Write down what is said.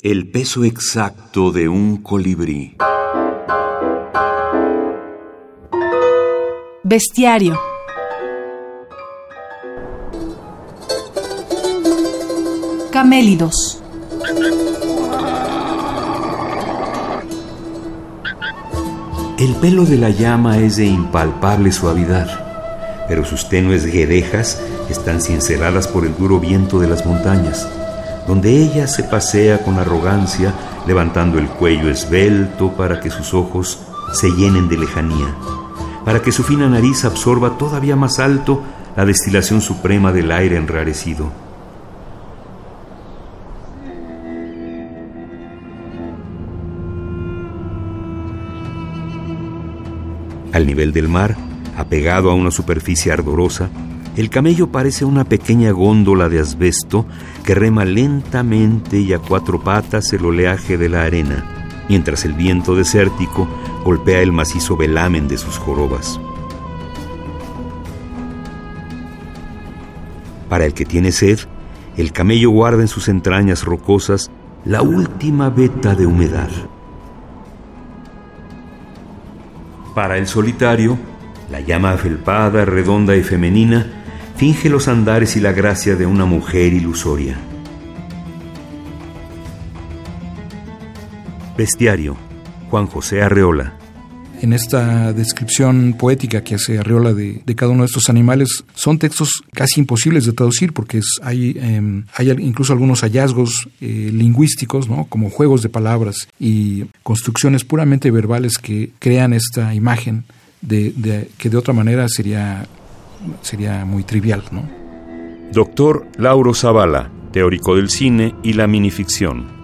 El peso exacto de un colibrí. Bestiario. Camélidos. El pelo de la llama es de impalpable suavidad, pero sus tenues guedejas están cinceladas por el duro viento de las montañas donde ella se pasea con arrogancia, levantando el cuello esbelto para que sus ojos se llenen de lejanía, para que su fina nariz absorba todavía más alto la destilación suprema del aire enrarecido. Al nivel del mar, apegado a una superficie ardorosa, el camello parece una pequeña góndola de asbesto que rema lentamente y a cuatro patas el oleaje de la arena, mientras el viento desértico golpea el macizo velamen de sus jorobas. Para el que tiene sed, el camello guarda en sus entrañas rocosas la última veta de humedad. Para el solitario, la llama afelpada, redonda y femenina finge los andares y la gracia de una mujer ilusoria. Bestiario, Juan José Arreola. En esta descripción poética que hace Arreola de, cada uno de estos animales, son textos casi imposibles de traducir porque hay, em, incluso algunos hallazgos eh, lingüísticos, ¿no? como juegos de palabras y construcciones puramente verbales que crean esta imagen de, que de otra manera sería sería muy trivial, ¿no? Doctor Lauro Zavala, teórico del cine y la minificción.